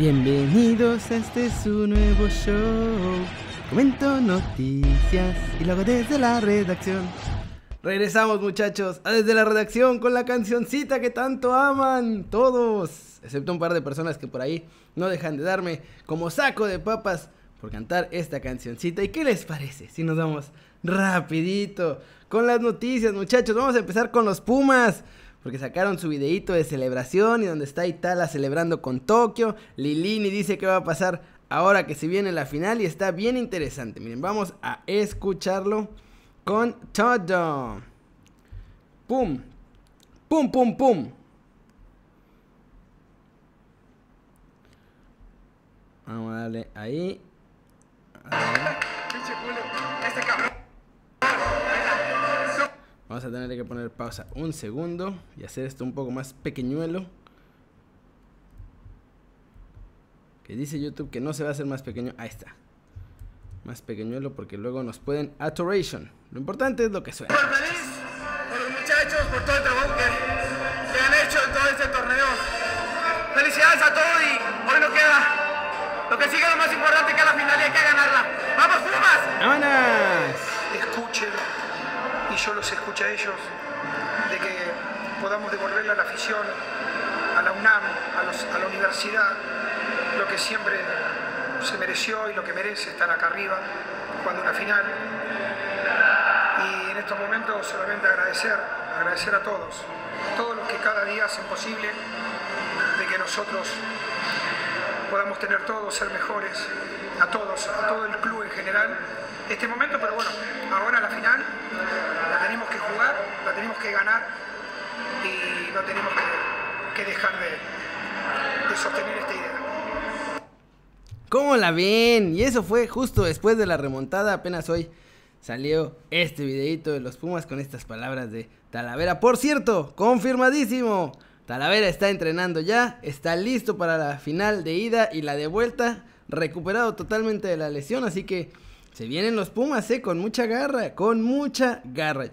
Bienvenidos a este su nuevo show. Comento noticias y luego desde la redacción. Regresamos muchachos a desde la redacción con la cancioncita que tanto aman todos, excepto un par de personas que por ahí no dejan de darme como saco de papas por cantar esta cancioncita. ¿Y qué les parece si nos vamos rapidito con las noticias muchachos? Vamos a empezar con los Pumas. Porque sacaron su videito de celebración y donde está Itala celebrando con Tokio. Lilini dice que va a pasar ahora que se viene la final y está bien interesante. Miren, vamos a escucharlo con todo. Pum. Pum, pum, pum. Vamos a darle ahí. Vamos a tener que poner pausa un segundo y hacer esto un poco más pequeñuelo. Que dice YouTube que no se va a hacer más pequeño. Ahí está. Más pequeñuelo porque luego nos pueden atoration. Lo importante es lo que suena. feliz por los muchachos, por todo el trabajo que, que han hecho en todo este torneo. Felicidades a todos y hoy no queda. Lo que sigue es lo más importante que la final y hay que ganarla. ¡Vamos, Pumas! ¡Vámonos! escuchen y yo los escucho a ellos, de que podamos devolverle a la afición, a la UNAM, a, la universidad, lo que siempre se mereció y lo que merece estar acá arriba, cuando una final. Y en estos momentos solamente agradecer, agradecer a todos, a todos los que cada día hacen posible de que nosotros podamos tener todos, ser mejores, a todos, a todo el club en general, este momento, pero bueno, ahora la final la tenemos que jugar, la tenemos ganar y no tenemos que, dejar de, de sostener esta idea. ¿Cómo la ven? Y eso fue justo después de la remontada. Apenas hoy salió este videito de los Pumas con estas palabras de Talavera. Por cierto, confirmadísimo. Talavera está entrenando ya, está listo para la final de ida y la de vuelta, recuperado totalmente de la lesión, así que se vienen los Pumas, eh, con mucha garra, con mucha garra.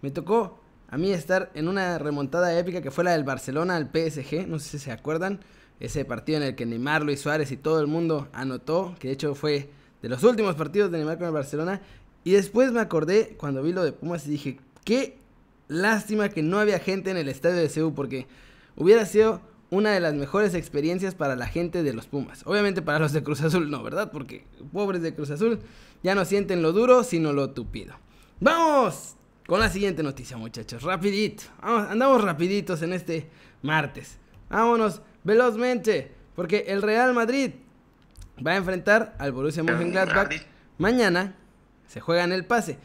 Me tocó a mí estar en una remontada épica que fue la del Barcelona al PSG, no sé si se acuerdan, ese partido en el que Neymar, Luis Suárez y todo el mundo anotó, que de hecho fue de los últimos partidos de Neymar con el Barcelona, y después me acordé cuando vi lo de Pumas y dije, qué lástima que no había gente en el estadio de Ceú, porque hubiera sido una de las mejores experiencias para la gente de los Pumas. Obviamente para los de Cruz Azul no, ¿verdad? Porque pobres de Cruz Azul ya no sienten lo duro, sino lo tupido. ¡Vamos! Con la siguiente noticia, muchachos. Rapidito. Vamos, andamos rapiditos en este martes. Vámonos velozmente. Porque el Real Madrid va a enfrentar al Borussia Mönchengladbach mañana. Se juega en el pase.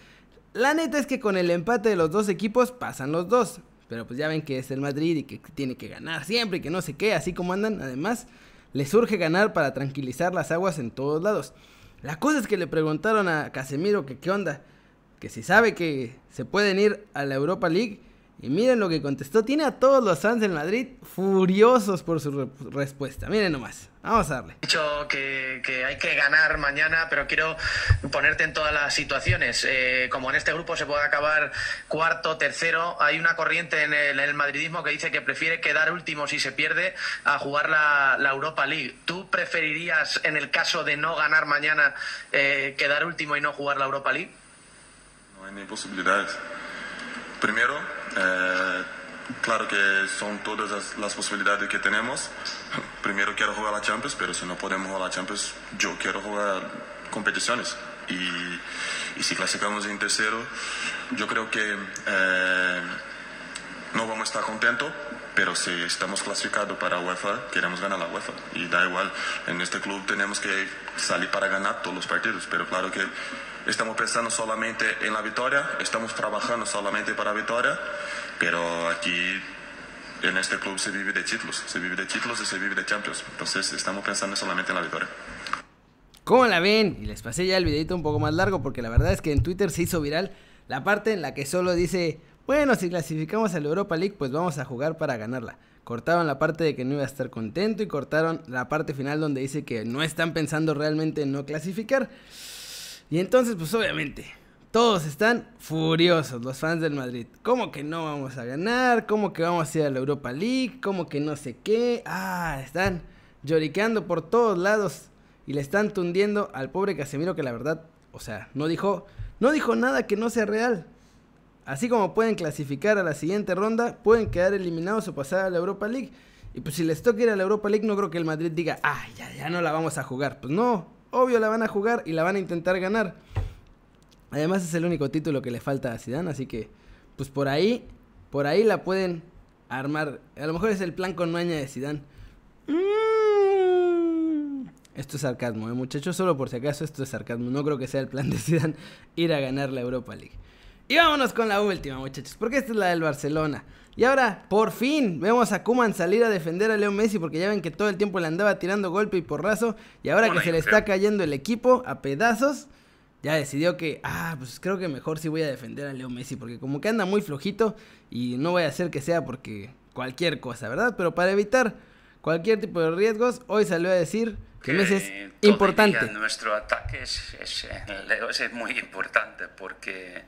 La neta es que con el empate de los dos equipos pasan los dos. Pero pues ya ven que es el Madrid y que tiene que ganar siempre y que no sé qué, así como andan. Además, les surge ganar para tranquilizar las aguas en todos lados. La cosa es que le preguntaron a Casemiro que qué onda, que si sabe que se pueden ir a la Europa League. Y miren lo que contestó. Tiene a todos los fans del Madrid furiosos por su re- respuesta. Miren nomás. Vamos a darle. dicho que, hay que ganar mañana, pero quiero ponerte en todas las situaciones. Eh, como en este grupo se puede acabar cuarto, tercero, hay una corriente en el, madridismo que dice que prefiere quedar último si se pierde a jugar la, la Europa League. ¿Tú preferirías, en el caso de no ganar mañana, eh, quedar último y no jugar la Europa League? Ni posibilidades. Primero, eh, claro que son todas las, las posibilidades que tenemos. Primero quiero jugar la Champions, pero si no podemos jugar la Champions, yo quiero jugar competiciones. Y, y si clasificamos en tercero, yo creo que eh, no vamos a estar contentos, pero si estamos clasificados para UEFA, queremos ganar la UEFA. Y da igual, en este club tenemos que salir para ganar todos los partidos, pero claro que estamos pensando solamente en la victoria, estamos trabajando solamente para la victoria, pero aquí en este club se vive de títulos, se vive de títulos y se vive de Champions. Entonces estamos pensando solamente en la victoria. ¿Cómo la ven? Y les pasé ya el videito un poco más largo porque la verdad es que en Twitter se hizo viral la parte en la que solo dice, bueno, si clasificamos a la Europa League, pues vamos a jugar para ganarla. Cortaron la parte de que no iba a estar contento y cortaron la parte final donde dice que no están pensando realmente en no clasificar. Y entonces, pues obviamente, todos están furiosos, los fans del Madrid. ¿Cómo que no vamos a ganar? ¿Cómo que vamos a ir a la Europa League? ¿Cómo que no sé qué? Ah, están lloriqueando por todos lados y le están tundiendo al pobre Casemiro que la verdad, o sea, no dijo, no dijo nada que no sea real. Así como pueden clasificar a la siguiente ronda, pueden quedar eliminados o pasar a la Europa League. Y pues si les toca ir a la Europa League, no creo que el Madrid diga, ah, ya, ya no la vamos a jugar. Pues no, obvio la van a jugar y la van a intentar ganar. Además es el único título que le falta a Zidane, así que pues por ahí, por ahí la pueden armar. A lo mejor es el plan con maña de Zidane. Mm. Esto es sarcasmo, ¿eh, muchachos. Solo por si acaso, esto es sarcasmo. No creo que sea el plan de Zidane ir a ganar la Europa League. Y vámonos con la última, muchachos, porque esta es la del Barcelona. Y ahora, por fin, vemos a Kuman salir a defender a Leo Messi, porque ya ven que todo el tiempo le andaba tirando golpe y porrazo. Y ahora que se le está cayendo el equipo a pedazos, ya decidió que, ah, pues creo que mejor sí voy a defender a Leo Messi, porque como que anda muy flojito y no voy a hacer que sea porque cualquier cosa, ¿verdad? Pero para evitar cualquier tipo de riesgos, hoy salió a decir que, Messi es importante. Nuestro ataque es, Leo es muy importante porque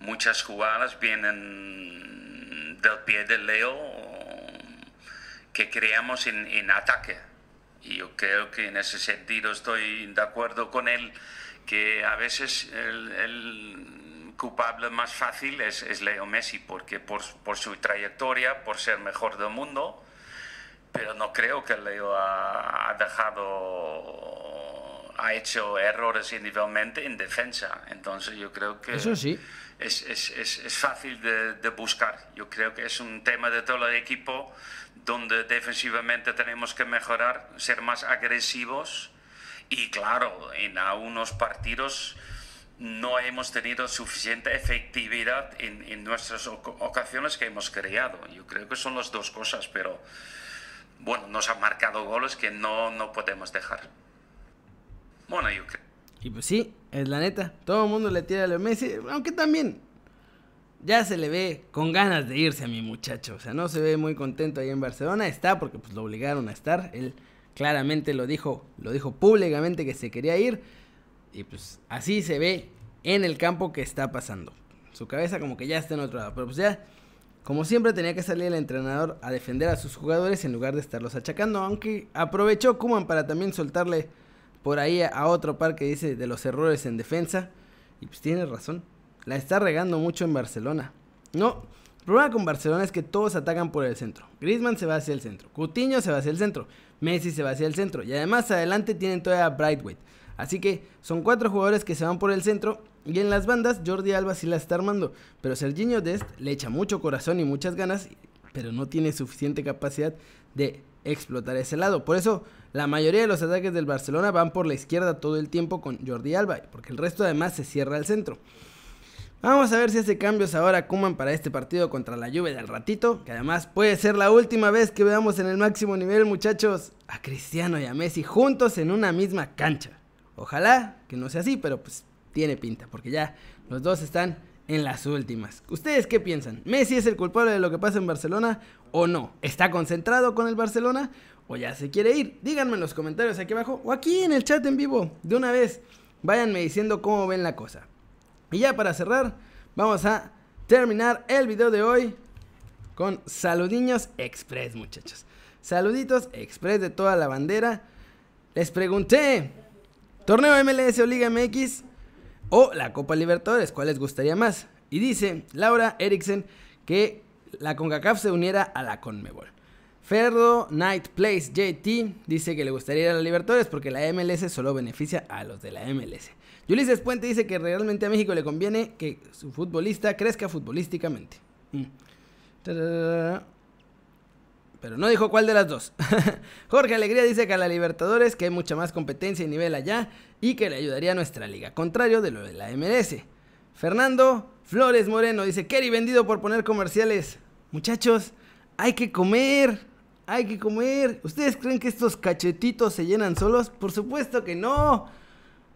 muchas jugadas vienen del pie de Leo que creamos en, ataque. Y yo creo que en ese sentido estoy de acuerdo con él, que a veces el, culpable más fácil es, Leo Messi, porque por, por, su trayectoria, por ser mejor del mundo, pero no creo que Leo ha dejado, ha hecho errores individualmente en defensa. Entonces yo creo que... Eso sí es, es, es, es fácil de, de, buscar. Yo creo que es un tema de todo el equipo donde defensivamente tenemos que mejorar, ser más agresivos y claro, en algunos partidos no hemos tenido suficiente efectividad en, en nuestras ocasiones que hemos creado. Yo creo que son las dos cosas, pero bueno, nos han marcado goles que no, no podemos dejar. Bueno, yo creo. Y pues sí, es la neta. Todo el mundo le tira a Leo Messi. Aunque también ya se le ve con ganas de irse a mi muchacho. O sea, no se ve muy contento ahí en Barcelona. Está porque pues lo obligaron a estar. Él claramente lo dijo, lo dijo públicamente que se quería ir. Y pues así se ve en el campo que está pasando. Su cabeza como que ya está en otro lado. Pero pues ya, como siempre tenía que salir el entrenador a defender a sus jugadores en lugar de estarlos achacando. Aunque aprovechó Kuman para también soltarle por ahí a otro par que dice de los errores en defensa. Y pues tiene razón. La está regando mucho en Barcelona. No, el problema con Barcelona es que todos atacan por el centro. Griezmann se va hacia el centro. Coutinho se va hacia el centro. Messi se va hacia el centro. Y además adelante tienen todavía a Brightweight. Así que son cuatro jugadores que se van por el centro. Y en las bandas Jordi Alba sí la está armando. Pero Serginho Dest le echa mucho corazón y muchas ganas. Pero no tiene suficiente capacidad de explotar ese lado. Por eso la mayoría de los ataques del Barcelona van por la izquierda todo el tiempo con Jordi Alba, porque el resto además se cierra al centro. Vamos a ver si hace cambios ahora Kuman para este partido contra la Juve del ratito, que además puede ser la última vez que veamos en el máximo nivel, muchachos, a Cristiano y a Messi juntos en una misma cancha. Ojalá que no sea así, pero pues tiene pinta, porque ya los dos están en las últimas. ¿Ustedes qué piensan? ¿Messi es el culpable de lo que pasa en Barcelona o no? ¿Está concentrado con el Barcelona o ya se quiere ir? Díganme en los comentarios aquí abajo o aquí en el chat en vivo de una vez. Váyanme diciendo cómo ven la cosa. Y ya para cerrar, vamos a terminar el video de hoy con saludiños express, muchachos. Saluditos express de toda la bandera. Les pregunté, ¿torneo MLS o Liga MX? O la Copa Libertadores, ¿cuál les gustaría más? Y dice Laura Eriksen que la CONCACAF se uniera a la CONMEBOL. Ferdo Night Place JT dice que le gustaría ir a la Libertadores porque la MLS solo beneficia a los de la MLS. Ulises Puente dice que realmente a México le conviene que su futbolista crezca futbolísticamente. Mm. Pero no dijo cuál de las dos. Jorge Alegría dice que a la Libertadores que hay mucha más competencia y nivel allá y que le ayudaría a nuestra liga, contrario de lo de la MLS. Fernando Flores Moreno dice, Kerry vendido por poner comerciales. Muchachos, hay que comer, hay que comer. ¿Ustedes creen que estos cachetitos se llenan solos? Por supuesto que no.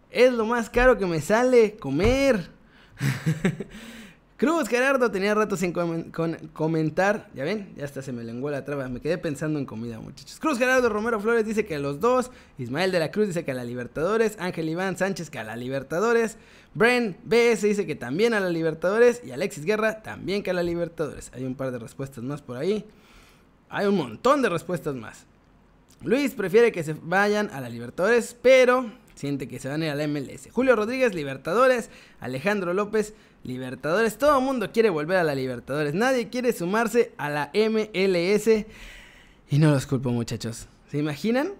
Es lo más caro que me sale, comer. Cruz Gerardo tenía rato sin comentar. Ya ven, ya hasta se me lenguó la traba. Me quedé pensando en comida, muchachos. Cruz Gerardo Romero Flores dice que a los dos. Ismael de la Cruz dice que a la Libertadores. Ángel Iván Sánchez que a la Libertadores. Bren BS dice que también a la Libertadores. Y Alexis Guerra también que a la Libertadores. Hay un par de respuestas más por ahí. Hay un montón de respuestas más. Luis prefiere que se vayan a la Libertadores, pero siente que se van a ir a la MLS. Julio Rodríguez, Libertadores. Alejandro López, Libertadores. Todo el mundo quiere volver a la Libertadores. Nadie quiere sumarse a la MLS. Y no los culpo, muchachos. ¿Se imaginan?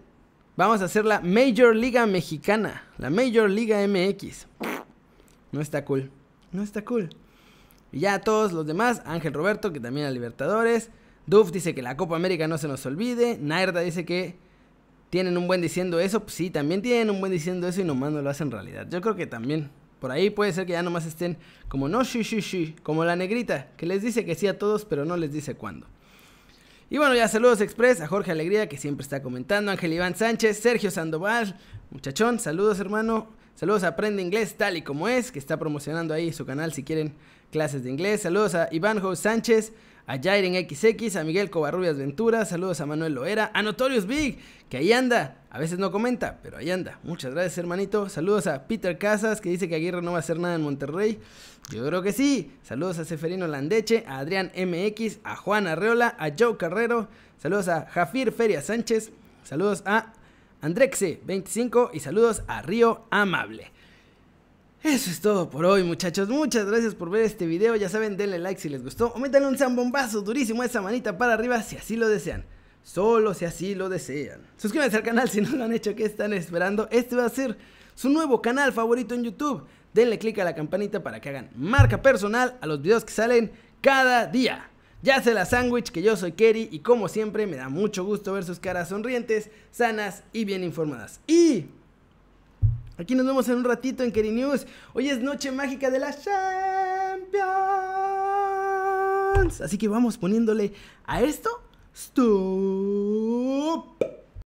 Vamos a hacer la Major Liga Mexicana. La Major Liga MX. No está cool. No está cool. Y ya todos los demás. Ángel Roberto, que también a Libertadores. Duff dice que la Copa América no se nos olvide. Nairda dice que tienen un buen diciendo eso. Pues sí, también tienen un buen diciendo eso y nomás no lo hacen realidad. Yo creo que también. Por ahí puede ser que ya nomás estén como no, shi, shi, shi. Como la negrita, que les dice que sí a todos, pero no les dice cuándo. Y bueno, ya saludos express a Jorge Alegría, que siempre está comentando. Ángel Iván Sánchez, Sergio Sandoval, muchachón, saludos hermano. Saludos a Aprende Inglés tal y como es, que está promocionando ahí su canal si quieren clases de inglés. Saludos a Iván Sánchez, a Jairen XX, a Miguel Covarrubias Ventura, saludos a Manuel Loera, a Notorious Big, que ahí anda, a veces no comenta, pero ahí anda. Muchas gracias, hermanito. Saludos a Peter Casas, que dice que Aguirre no va a hacer nada en Monterrey. Yo creo que sí. Saludos a Seferino Landeche, a Adrián MX, a Juan Arreola, a Joe Carrero. Saludos a Jafir Feria Sánchez. Saludos a Andrexe25 y saludos a Río Amable. Eso es todo por hoy, muchachos. Muchas gracias por ver este video. Ya saben, denle like si les gustó. O métanle un zambombazo durísimo a esa manita para arriba si así lo desean. Solo si así lo desean. Suscríbanse al canal si no lo han hecho. ¿Qué están esperando? Este va a ser su nuevo canal favorito en YouTube. Denle click a la campanita para que hagan marca personal a los videos que salen cada día. Ya sé la sándwich que yo soy Kerry y como siempre me da mucho gusto ver sus caras sonrientes, sanas y bien informadas. Y Aquí nos vemos en un ratito en Kerry News. Hoy es noche mágica de la Champions. Así que vamos poniéndole a esto. Stop.